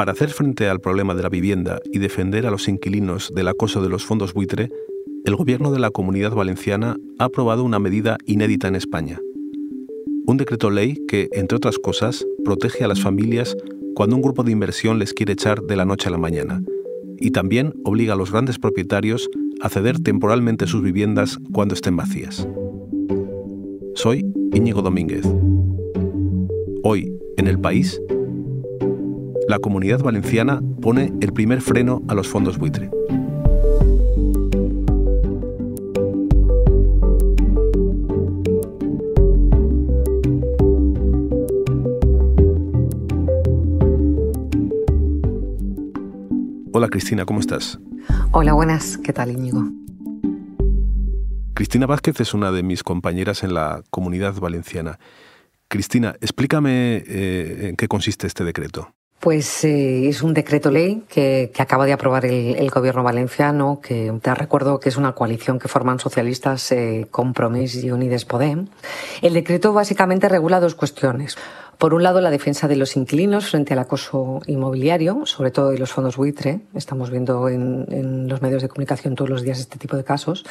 Para hacer frente al problema de la vivienda y defender a los inquilinos del acoso de los fondos buitre, el gobierno de la comunidad valenciana ha aprobado una medida inédita en España. Un decreto ley que, entre otras cosas, protege a las familias cuando un grupo de inversión les quiere echar de la noche a la mañana y también obliga a los grandes propietarios a ceder temporalmente sus viviendas cuando estén vacías. Soy Íñigo Domínguez. Hoy, en el país, la comunidad valenciana pone el primer freno a los fondos buitre. Hola Cristina, ¿cómo estás? Hola, buenas. ¿Qué tal, Íñigo? Cristina Vázquez es una de mis compañeras en la comunidad valenciana. Cristina, explícame eh, en qué consiste este decreto. Pues eh, es un decreto ley que, acaba de aprobar el, gobierno valenciano, que te recuerdo que es una coalición que forman socialistas, eh, Compromís y Unides Podem. El decreto básicamente regula dos cuestiones. Por un lado, la defensa de los inquilinos frente al acoso inmobiliario, sobre todo de los fondos buitre. Estamos viendo en, los medios de comunicación todos los días este tipo de casos.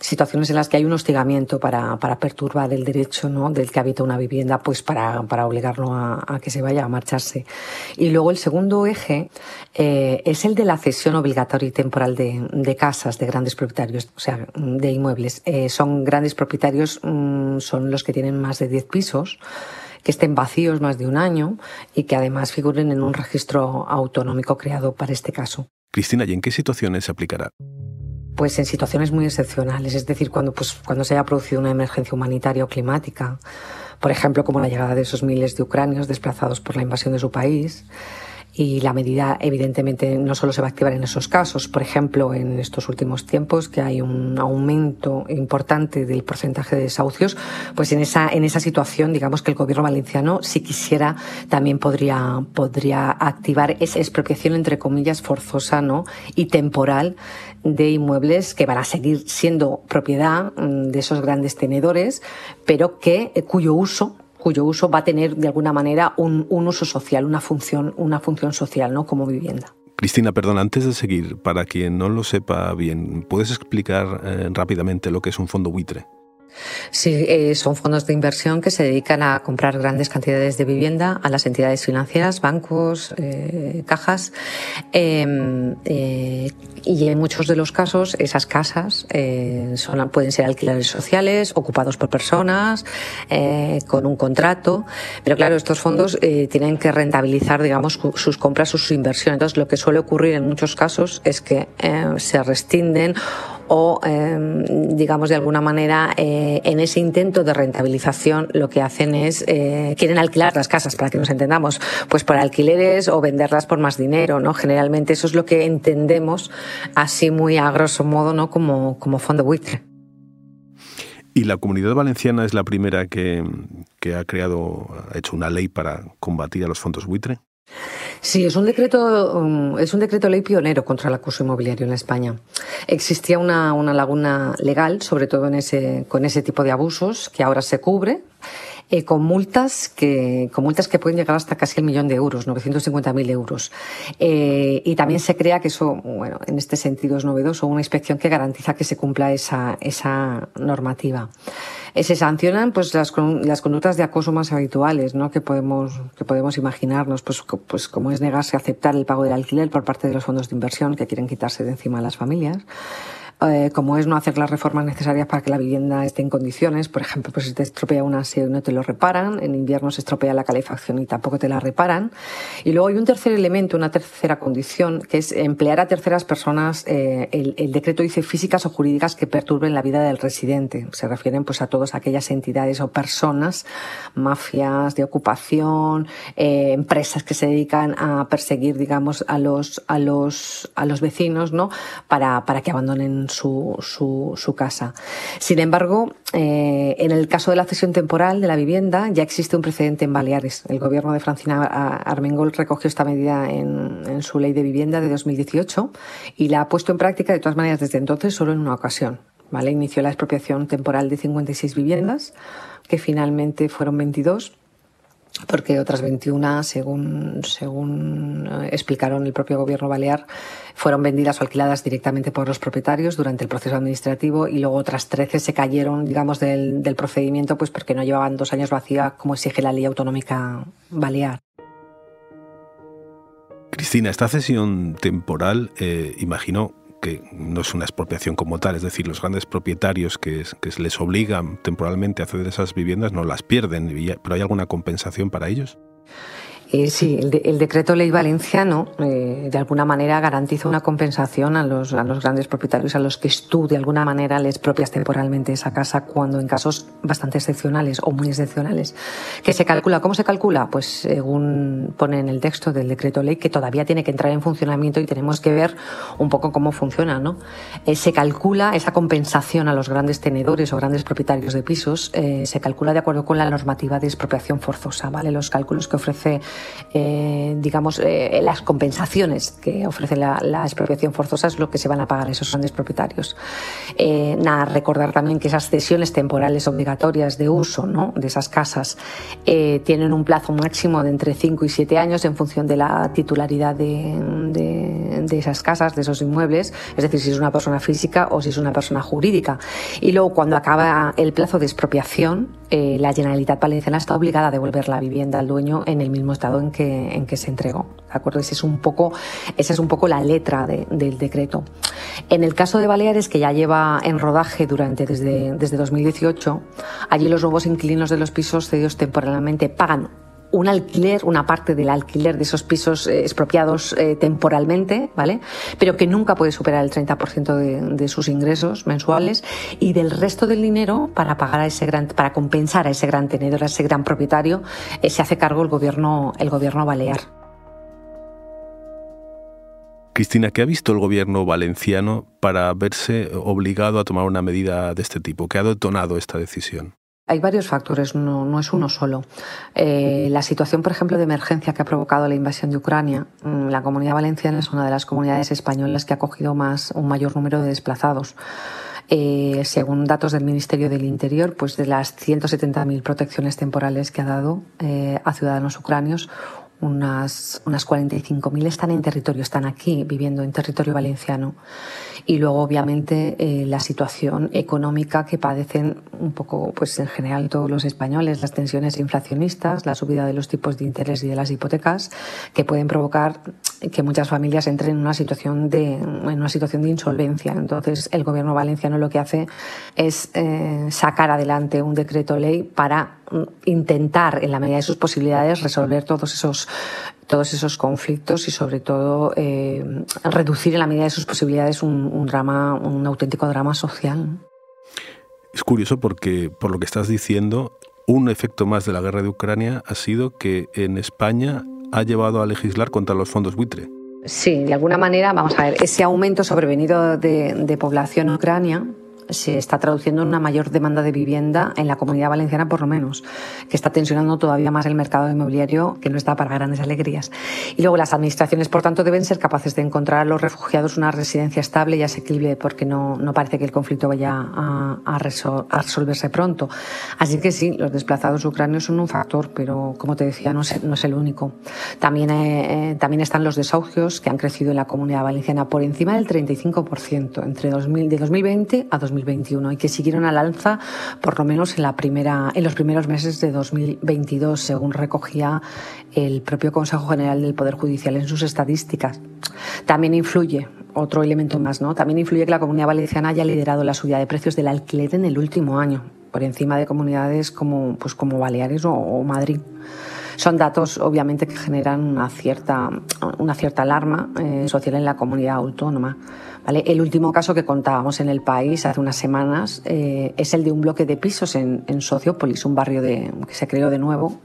Situaciones en las que hay un hostigamiento para, perturbar el derecho ¿no? del que habita una vivienda, pues para, obligarlo a, que se vaya a marcharse. Y luego el segundo eje eh, es el de la cesión obligatoria y temporal de, casas de grandes propietarios, o sea, de inmuebles. Eh, son grandes propietarios, mm, son los que tienen más de 10 pisos que estén vacíos más de un año y que además figuren en un registro autonómico creado para este caso. Cristina, ¿y en qué situaciones se aplicará? Pues en situaciones muy excepcionales, es decir, cuando, pues, cuando se haya producido una emergencia humanitaria o climática, por ejemplo, como la llegada de esos miles de ucranios desplazados por la invasión de su país, y la medida evidentemente no solo se va a activar en esos casos, por ejemplo, en estos últimos tiempos que hay un aumento importante del porcentaje de desahucios, pues en esa en esa situación, digamos que el gobierno valenciano si quisiera también podría podría activar esa expropiación entre comillas forzosa, ¿no? y temporal de inmuebles que van a seguir siendo propiedad mm, de esos grandes tenedores, pero que eh, cuyo uso cuyo uso va a tener de alguna manera un, uso social, una función, una función social, ¿no? Como vivienda. Cristina, perdón, antes de seguir, para quien no lo sepa bien, ¿puedes explicar eh, rápidamente lo que es un fondo buitre? Sí, eh, son fondos de inversión que se dedican a comprar grandes cantidades de vivienda a las entidades financieras, bancos, eh, cajas. Em, eh, y en muchos de los casos esas casas son, pueden ser alquileres sociales, ocupados por personas, con un contrato. Pero claro, estos fondos tienen que rentabilizar, digamos, sus compras, sus inversiones. Entonces, lo que suele ocurrir en muchos casos es que se restinden o, em, digamos, de alguna manera, eh, en ese intento de rentabilización, lo que hacen es, eh, quieren alquilar las casas, para que nos entendamos, pues por alquileres o venderlas por más dinero, ¿no? Generalmente eso es lo que entendemos así muy a grosso modo, ¿no? Como, como fondo buitre. ¿Y la comunidad valenciana es la primera que, que ha creado, ha hecho una ley para combatir a los fondos buitre? Sí, es un decreto, um, es un decreto ley pionero contra el acoso inmobiliario en España. Existía una, una laguna legal, sobre todo en ese, con ese tipo de abusos, que ahora se cubre. Eh, con multas que con multas que pueden llegar hasta casi el millón de euros, 950.000 euros. Eh, y también se crea que eso, bueno, en este sentido es novedoso, una inspección que garantiza que se cumpla esa, esa normativa. Eh, se sancionan pues las, las conductas de acoso más habituales ¿no? que podemos que podemos imaginarnos pues, pues como es negarse a aceptar el pago del alquiler por parte de los fondos de inversión que quieren quitarse de encima a las familias eh, como es no hacer las reformas necesarias para que la vivienda esté en condiciones. Por ejemplo, pues si te estropea una aseo y no te lo reparan, en invierno se estropea la calefacción y tampoco te la reparan. Y luego hay un tercer elemento, una tercera condición, que es emplear a terceras personas. Eh, el, decreto dice físicas o jurídicas que perturben la vida del residente. Se refieren pues a todas aquellas entidades o personas, mafias de ocupación, eh, empresas que se dedican a perseguir, digamos, a los, a los, a los vecinos, ¿no? Para, para que abandonen su, su, casa. Sin embargo, eh, en el caso de la cesión temporal de la vivienda ya existe un precedente en Baleares. El gobierno de Francina Armengol recogió esta medida en, en su ley de vivienda de 2018 y la ha puesto en práctica de todas maneras desde entonces solo en una ocasión. ¿vale? Inició la expropiación temporal de 56 viviendas, que finalmente fueron 22 porque otras 21, según, según eh, explicaron el propio gobierno balear, fueron vendidas o alquiladas directamente por los propietarios durante el proceso administrativo y luego otras 13 se cayeron, digamos, del, procedimiento pues porque no llevaban dos años vacía como exige la ley autonómica balear. Cristina, esta cesión temporal, eh, imagino que no es una expropiación como tal, es decir, los grandes propietarios que, les obligan temporalmente a ceder esas viviendas no las pierden, pero ¿hay alguna compensación para ellos? Eh, sí, el, decreto ley valenciano eh, de alguna manera garantiza una compensación a los, grandes propietarios a los que tú de alguna manera les propias temporalmente esa casa cuando en casos bastante excepcionales o muy excepcionales. ¿Qué se calcula? ¿Cómo se calcula? Pues según pone en el texto del decreto ley que todavía tiene que entrar en funcionamiento y tenemos que ver un poco cómo funciona. ¿no? Eh, se calcula esa compensación a los grandes tenedores o grandes propietarios de pisos, se calcula de acuerdo con la normativa de expropiación forzosa. ¿vale? Los cálculos que ofrece eh, digamos, eh, las compensaciones que ofrece la, expropiación forzosa es lo que se van a pagar esos grandes propietarios. Eh, nada, recordar también que esas cesiones temporales obligatorias de uso ¿no? de esas casas tienen un plazo máximo de entre 5 y 7 años en función de la titularidad de, de, esas casas, de esos inmuebles, es decir, si es una persona física o si es una persona jurídica. Y luego, cuando acaba el plazo de expropiación, la Generalitat Valenciana está obligada a devolver la vivienda al dueño en el mismo estado en que, en que se entregó. ¿de acuerdo? Ese es un poco, esa es un poco la letra del decreto. En el caso de Baleares, que ya lleva en rodaje durante desde, desde 2018, allí los nuevos inquilinos de los pisos cedidos temporalmente pagan un alquiler, una parte del alquiler de esos pisos eh, expropiados eh, temporalmente, ¿vale? Pero que nunca puede superar el 30% de, de, sus ingresos mensuales y del resto del dinero para pagar a ese gran, para compensar a ese gran tenedor, a ese gran propietario, eh, se hace cargo el gobierno, el gobierno balear. Cristina, ¿qué ha visto el gobierno valenciano para verse obligado a tomar una medida de este tipo? ¿Qué ha detonado esta decisión? Hay varios factores, no, es uno solo. Eh, la situación, por ejemplo, de emergencia que ha provocado la invasión de Ucrania, mm, la comunidad valenciana es una de las comunidades españolas que ha acogido más, un mayor número de desplazados. Eh, según datos del Ministerio del Interior, pues de las 170.000 protecciones temporales que ha dado eh, a ciudadanos ucranios, unas, unas 45.000 están en territorio, están aquí viviendo en territorio valenciano. Y luego, obviamente, eh, la situación económica que padecen un poco, pues en general, todos los españoles, las tensiones inflacionistas, la subida de los tipos de interés y de las hipotecas, que pueden provocar que muchas familias entren en una situación de, en una situación de insolvencia. Entonces, el gobierno valenciano lo que hace es eh, sacar adelante un decreto ley para intentar, en la medida de sus posibilidades, resolver todos esos todos esos conflictos y sobre todo eh, reducir en la medida de sus posibilidades un, drama, un auténtico drama social. Es curioso porque, por lo que estás diciendo, un efecto más de la guerra de Ucrania ha sido que en España ha llevado a legislar contra los fondos buitre. Sí, de alguna manera, vamos a ver, ese aumento sobrevenido de, de población Ucrania se está traduciendo en una mayor demanda de vivienda en la comunidad valenciana, por lo menos, que está tensionando todavía más el mercado inmobiliario, que no está para grandes alegrías. Y luego las administraciones, por tanto, deben ser capaces de encontrar a los refugiados una residencia estable y asequible, porque no, no parece que el conflicto vaya a, resolverse pronto. Así que sí, los desplazados ucranios son un factor, pero como te decía, no es, no es el único. También, eh, también están los desahucios, que han crecido en la comunidad valenciana por encima del 35% entre 2000, de 2020 a 2020 y que siguieron al alza por lo menos en, la primera, en los primeros meses de 2022, según recogía el propio Consejo General del Poder Judicial en sus estadísticas. También influye, otro elemento más, ¿no? También influye que la Comunidad Valenciana haya liderado la subida de precios del alquiler en el último año, por encima de comunidades como, pues como Baleares o, Madrid. Son datos, obviamente, que generan una cierta, una cierta alarma eh, social en la comunidad autónoma. El último caso que contábamos en el país hace unas semanas eh, es el de un bloque de pisos en, en Sociopolis, un barrio de, que se creó de nuevo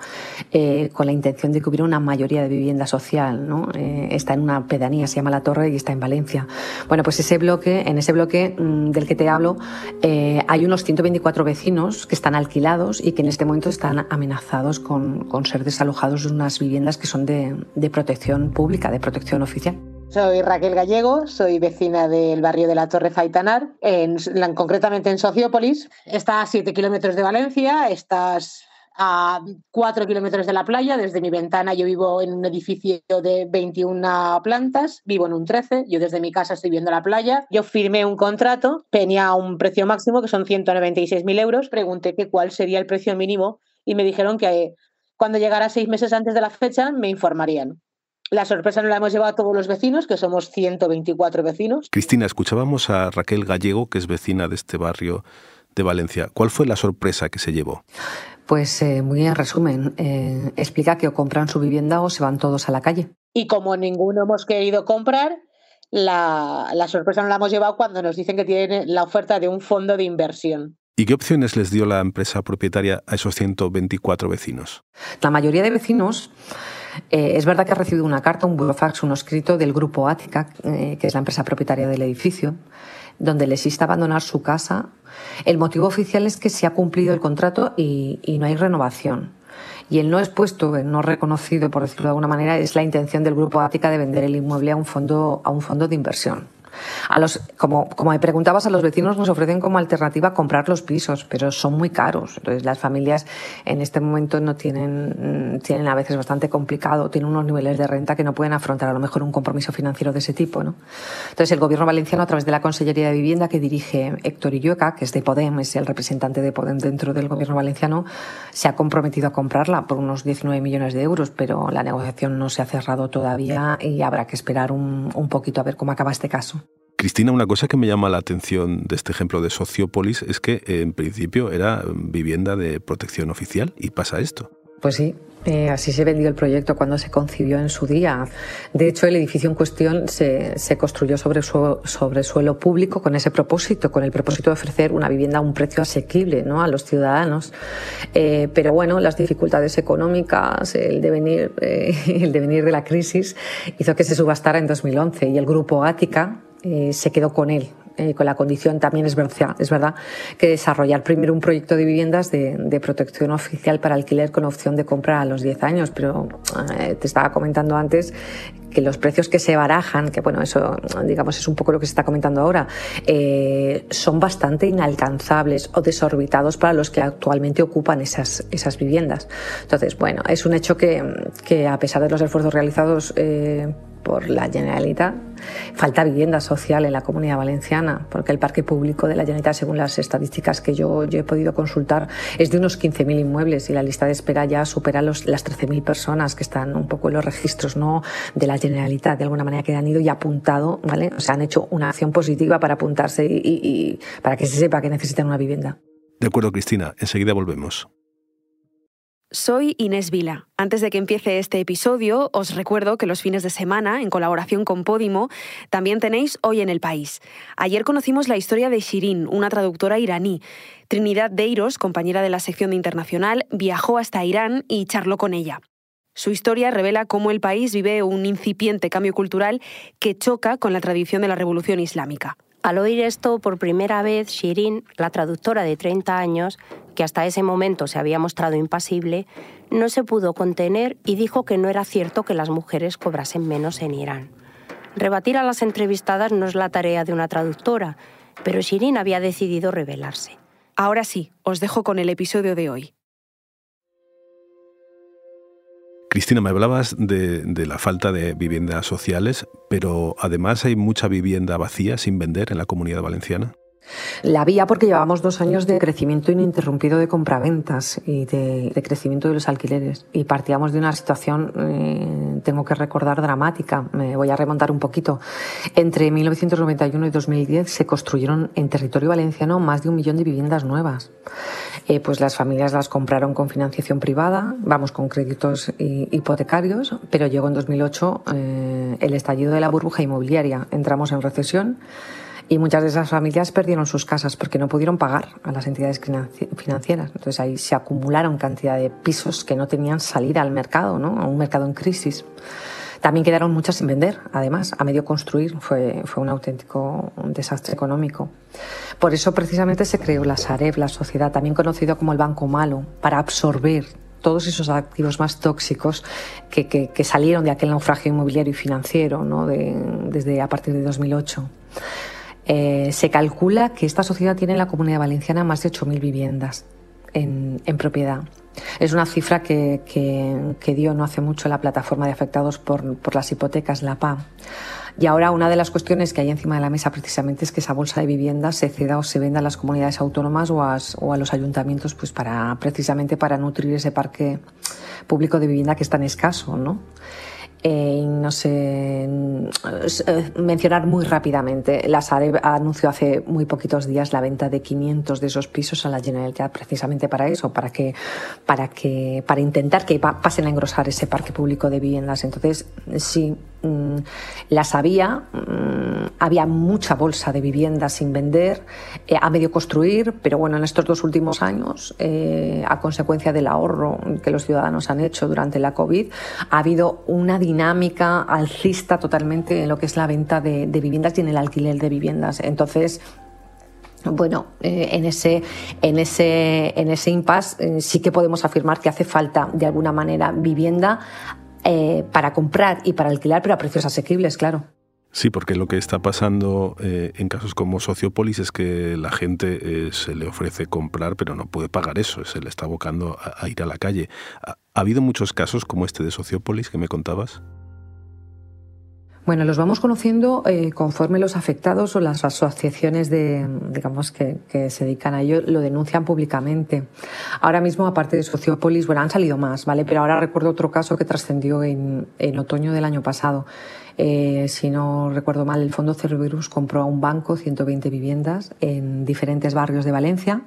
eh, con la intención de que hubiera una mayoría de vivienda social. ¿no? Eh, está en una pedanía, se llama La Torre y está en Valencia. Bueno, pues ese bloque, en ese bloque mm, del que te hablo, hay unos 124 vecinos que están alquilados y que en este momento están amenazados con, con ser desalojados de unas viviendas que son de, de protección pública, de protección oficial. Soy Raquel Gallego, soy vecina del barrio de la Torre Faitanar, en, concretamente en Sociópolis. Está a 7 kilómetros de Valencia, estás a cuatro kilómetros de la playa. Desde mi ventana yo vivo en un edificio de 21 plantas, vivo en un 13, yo desde mi casa estoy viendo la playa. Yo firmé un contrato, tenía un precio máximo que son 196.000 euros, pregunté que cuál sería el precio mínimo y me dijeron que cuando llegara seis meses antes de la fecha me informarían. La sorpresa no la hemos llevado a todos los vecinos, que somos 124 vecinos. Cristina, escuchábamos a Raquel Gallego, que es vecina de este barrio de Valencia. ¿Cuál fue la sorpresa que se llevó? Pues eh, muy en resumen, eh, explica que o compran su vivienda o se van todos a la calle. Y como ninguno hemos querido comprar, la, la sorpresa no la hemos llevado cuando nos dicen que tienen la oferta de un fondo de inversión. ¿Y qué opciones les dio la empresa propietaria a esos 124 vecinos? La mayoría de vecinos eh, es verdad que ha recibido una carta, un burofax, un escrito del grupo Ática, eh, que es la empresa propietaria del edificio, donde les insta a abandonar su casa. El motivo oficial es que se ha cumplido el contrato y, y no hay renovación. Y el no expuesto, el no reconocido, por decirlo de alguna manera, es la intención del grupo Ática de vender el inmueble a un fondo, a un fondo de inversión. A los, como, como me preguntabas, a los vecinos nos ofrecen como alternativa comprar los pisos, pero son muy caros. Entonces las familias en este momento no tienen, mm, tienen a veces bastante complicado, tienen unos niveles de renta que no pueden afrontar a lo mejor un compromiso financiero de ese tipo. ¿no? Entonces el gobierno valenciano, a través de la Consellería de Vivienda que dirige Héctor Illueca, que es de Podem, es el representante de Podem dentro del gobierno valenciano, se ha comprometido a comprarla por unos 19 millones de euros, pero la negociación no se ha cerrado todavía y habrá que esperar un, un poquito a ver cómo acaba este caso. Cristina, una cosa que me llama la atención de este ejemplo de Sociopolis es que en principio era vivienda de protección oficial y pasa esto. Pues sí, eh, así se vendió el proyecto cuando se concibió en su día. De hecho, el edificio en cuestión se, se construyó sobre, su, sobre, suelo público con ese propósito, con el propósito de ofrecer una vivienda a un precio asequible ¿no? a los ciudadanos. Eh, pero bueno, las dificultades económicas, el devenir, eh, el devenir de la crisis, hizo que se subastara en 2011 y el grupo Ática, eh, se quedó con él, eh, con la condición también es verdad, es verdad que desarrollar primero un proyecto de viviendas de, protección oficial para alquiler con opción de compra a los 10 años, pero eh, te estaba comentando antes que los precios que se barajan, que bueno, eso digamos es un poco lo que se está comentando ahora, son bastante inalcanzables o desorbitados para los que actualmente ocupan esas, esas viviendas. Entonces, bueno, es un hecho que, que a pesar de los esfuerzos realizados por la Generalitat, falta vivienda social en la comunidad valenciana, porque el parque público de la Generalitat, según las estadísticas que yo, yo he podido consultar, es de unos 15.000 inmuebles y la lista de espera ya supera los, las 13.000 personas que están un poco en los registros ¿no? de la Generalitat, de alguna manera que han ido y apuntado, ¿vale? O sea, han hecho una acción positiva para apuntarse y, y, y para que se sepa que necesitan una vivienda. De acuerdo, Cristina. Enseguida volvemos. Soy Inés Vila. Antes de que empiece este episodio, os recuerdo que los fines de semana, en colaboración con Podimo, también tenéis Hoy en el País. Ayer conocimos la historia de Shirin, una traductora iraní. Trinidad Deiros, compañera de la sección de Internacional, viajó hasta Irán y charló con ella. Su historia revela cómo el país vive un incipiente cambio cultural que choca con la tradición de la revolución islámica. Al oír esto por primera vez, Shirin, la traductora de 30 años, que hasta ese momento se había mostrado impasible, no se pudo contener y dijo que no era cierto que las mujeres cobrasen menos en Irán. Rebatir a las entrevistadas no es la tarea de una traductora, pero Shirin había decidido rebelarse. Ahora sí, os dejo con el episodio de hoy. Cristina, me hablabas de, de, la falta de viviendas sociales, pero además hay mucha vivienda vacía sin vender en la comunidad valenciana. La había porque llevábamos dos años de crecimiento ininterrumpido de compraventas y de, de crecimiento de los alquileres. Y partíamos de una situación, eh, tengo que recordar, dramática. Me voy a remontar un poquito. Entre 1991 y 2010 se construyeron en territorio valenciano más de un millón de viviendas nuevas. Eh, pues las familias las compraron con financiación privada, vamos, con créditos hipotecarios, pero llegó en 2008 eh, el estallido de la burbuja inmobiliaria. Entramos en recesión y muchas de esas familias perdieron sus casas porque no pudieron pagar a las entidades financieras. Entonces ahí se acumularon cantidad de pisos que no tenían salida al mercado, ¿no? a un mercado en crisis. También quedaron muchas sin vender, además, a medio construir. Fue, fue un auténtico desastre económico. Por eso precisamente se creó la Sareb, la sociedad, también conocido como el Banco Malo, para absorber todos esos activos más tóxicos que, que, que salieron de aquel naufragio inmobiliario y financiero ¿no? de, desde a partir de 2008. Eh, se calcula que esta sociedad tiene en la comunidad valenciana más de 8.000 viviendas en, propiedad. Es una cifra que, que, dio no hace mucho la plataforma de afectados por, por las hipotecas, la PA. Y ahora una de las cuestiones que hay encima de la mesa precisamente es que esa bolsa de viviendas se ceda o se venda a las comunidades autónomas o a, o a los ayuntamientos pues para precisamente para nutrir ese parque público de vivienda que es tan escaso, ¿no? Eh, no sé, eh, mencionar muy rápidamente, la Sareb anunció hace muy poquitos días la venta de 500 de esos pisos a la Generalitat precisamente para eso, para que, para que, para intentar que pasen a engrosar ese parque público de viviendas. Entonces, sí, las había, mm, había mucha bolsa de viviendas sin vender, eh, a medio construir, pero bueno, en estos dos últimos años, eh, a consecuencia del ahorro que los ciudadanos han hecho durante la COVID, ha habido una dinámica alcista totalmente en lo que es la venta de, viviendas y en el alquiler de viviendas. Entonces, bueno, eh, en ese, en ese, en ese impasse sí que podemos afirmar que hace falta de alguna manera vivienda eh, para comprar y para alquilar, pero a precios asequibles, claro. Sí, porque lo que está pasando eh, en casos como Sociopolis es que la gente eh, se le ofrece comprar, pero no puede pagar eso, se le está abocando a, ir a la calle. ¿Ha, habido muchos casos como este de Sociopolis que me contabas? Bueno, los vamos conociendo eh, conforme los afectados o las asociaciones de, digamos, que, se dedican a ello lo denuncian públicamente. Ahora mismo, aparte de Sociopolis, bueno, han salido más, ¿vale? Pero ahora recuerdo otro caso que trascendió en, otoño del año pasado. Eh, si no recuerdo mal, el Fondo Cerberus compró a un banco 120 viviendas en diferentes barrios de Valencia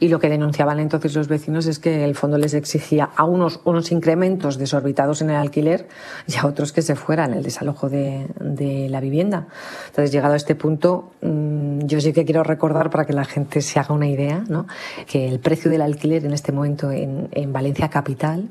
y lo que denunciaban entonces los vecinos es que el fondo les exigía a unos, unos incrementos desorbitados en el alquiler y a otros que se fueran el desalojo de, de la vivienda. Entonces, llegado a este punto, mm, yo sí que quiero recordar para que la gente se haga una idea, ¿no? que el precio del alquiler en este momento en, en Valencia Capital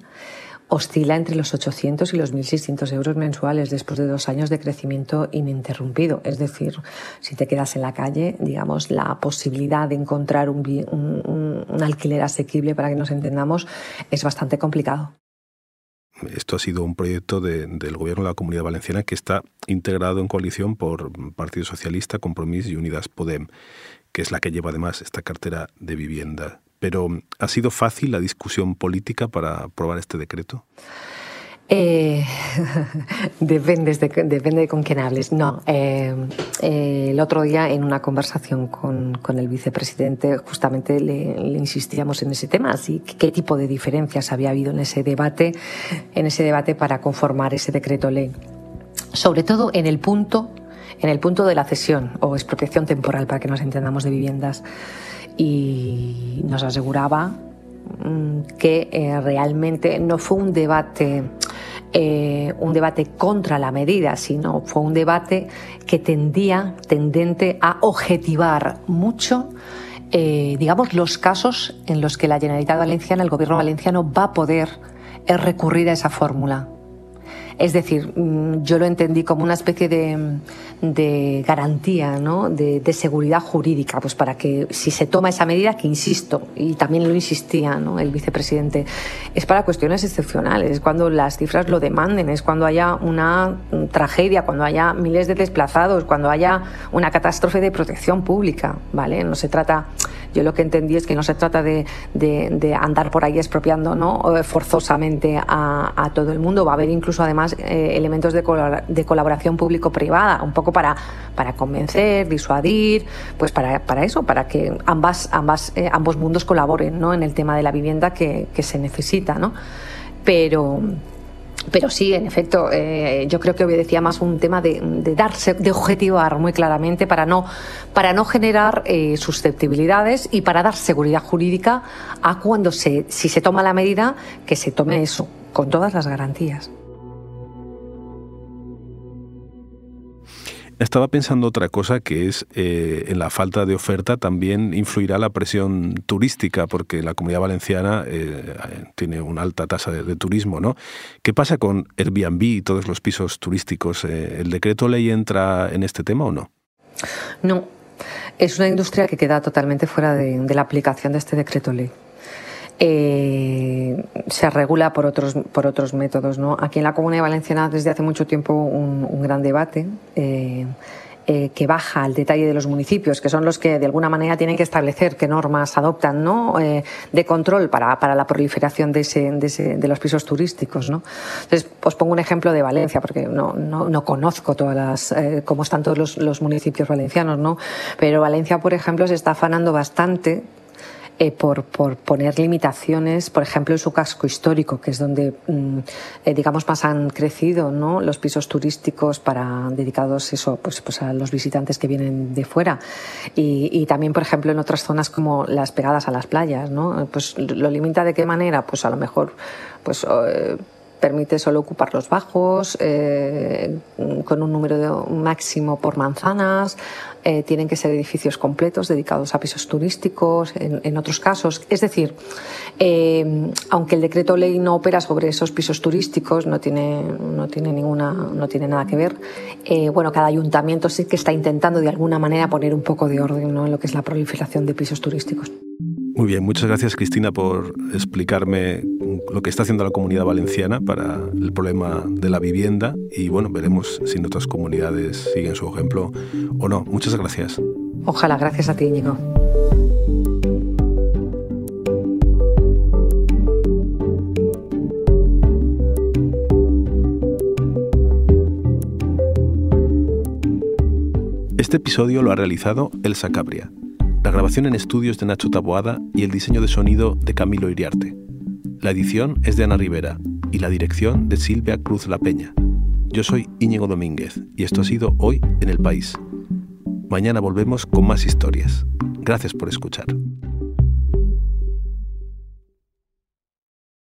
oscila entre los 800 y los 1.600 euros mensuales después de dos años de crecimiento ininterrumpido. Es decir, si te quedas en la calle, digamos, la posibilidad de encontrar un, alquiler asequible, para que nos entendamos, es bastante complicado. Esto ha sido un proyecto del Gobierno de la Comunidad Valenciana que está integrado en coalición por Partido Socialista, Compromís y Unidas Podem, que es la que lleva además esta cartera de vivienda. Pero ¿ha sido fácil la discusión política para aprobar este decreto? Eh, depende, de, depende con quién hables. No, eh, eh, el otro día en una conversación con, con el vicepresidente justamente le, le, insistíamos en ese tema, así qué tipo de diferencias había habido en ese debate, en ese debate para conformar ese decreto ley. Sobre todo en el punto, en el punto de la cesión o expropiación temporal, para que nos entendamos de viviendas y nos aseguraba mm, que eh, realmente no fue un debate eh, un debate contra la medida, sino fue un debate que tendía tendente a objetivar mucho eh, digamos los casos en los que la Generalitat Valenciana, el gobierno valenciano va a poder recurrir a esa fórmula. Es decir, mm, yo lo entendí como una especie de, garantía, ¿no? de, seguridad jurídica, pues para que si se toma esa medida, que insisto, y también lo insistía ¿no? el vicepresidente, es para cuestiones excepcionales, es cuando las cifras lo demanden, es cuando haya una tragedia, cuando haya miles de desplazados, cuando haya una catástrofe de protección pública, ¿vale? No se trata yo lo que entendí es que no se trata de, andar por ahí expropiando ¿no? forzosamente a, todo el mundo. Va a haber incluso además eh, elementos de, colaboración público-privada, un poco para, para convencer, disuadir, pues para, para eso, para que ambas, ambas, eh, ambos mundos colaboren ¿no? en el tema de la vivienda que, que se necesita. ¿no? Pero pero sí, en efecto, eh, yo creo que obedecía más un tema de, darse, de objetivar muy claramente para no, para no generar eh, susceptibilidades y para dar seguridad jurídica a cuando se, si se toma la medida, que se tome eso, con todas las garantías. Estaba pensando otra cosa que es eh, en la falta de oferta también influirá la presión turística porque la comunidad valenciana eh, tiene una alta tasa de, turismo, ¿no? ¿Qué pasa con Airbnb y todos los pisos turísticos? Eh, ¿El decreto ley entra en este tema o no? No, es una industria que queda totalmente fuera de la aplicación de este decreto ley eh, se regula por otros, por otros métodos. ¿no? Aquí en la Comunidad Valenciana desde hace mucho tiempo un, gran debate. Eh, eh, que baja al detalle de los municipios, que son los que de alguna manera tienen que establecer qué normas adoptan ¿no? Eh, de control para, para, la proliferación de, ese, de, ese, de, los pisos turísticos. ¿no? Entonces, os pongo un ejemplo de Valencia, porque no, no, no conozco todas las, eh, cómo están todos los, los municipios valencianos, ¿no? pero Valencia, por ejemplo, se está afanando bastante eh, por, por, poner limitaciones, por ejemplo, en su casco histórico, que es donde, mm, eh, digamos, más han crecido ¿no? los pisos turísticos para dedicados eso, pues, pues a los visitantes que vienen de fuera. Y, y, también, por ejemplo, en otras zonas como las pegadas a las playas, ¿no? Pues lo limita de qué manera, pues a lo mejor, pues eh, permite solo ocupar los bajos, eh, con un número de, máximo por manzanas, eh, tienen que ser edificios completos dedicados a pisos turísticos, en, otros casos. Es decir, eh, aunque el decreto ley no opera sobre esos pisos turísticos, no tiene, no tiene, ninguna, no tiene nada que ver, bueno, cada ayuntamiento sí que está intentando de alguna manera poner un poco de orden en lo que es la proliferación de pisos turísticos. Muy bien, muchas gracias Cristina por explicarme lo que está haciendo la comunidad valenciana para el problema de la vivienda y bueno, veremos si en otras comunidades siguen su ejemplo o no. Muchas gracias. Ojalá, gracias a ti, Íñigo. Este episodio lo ha realizado Elsa Cabria la grabación en estudios de Nacho Taboada y el diseño de sonido de Camilo Iriarte. La edición es de Ana Rivera y la dirección de Silvia Cruz La Peña. Yo soy Íñigo Domínguez y esto ha sido Hoy en el País. Mañana volvemos con más historias. Gracias por escuchar.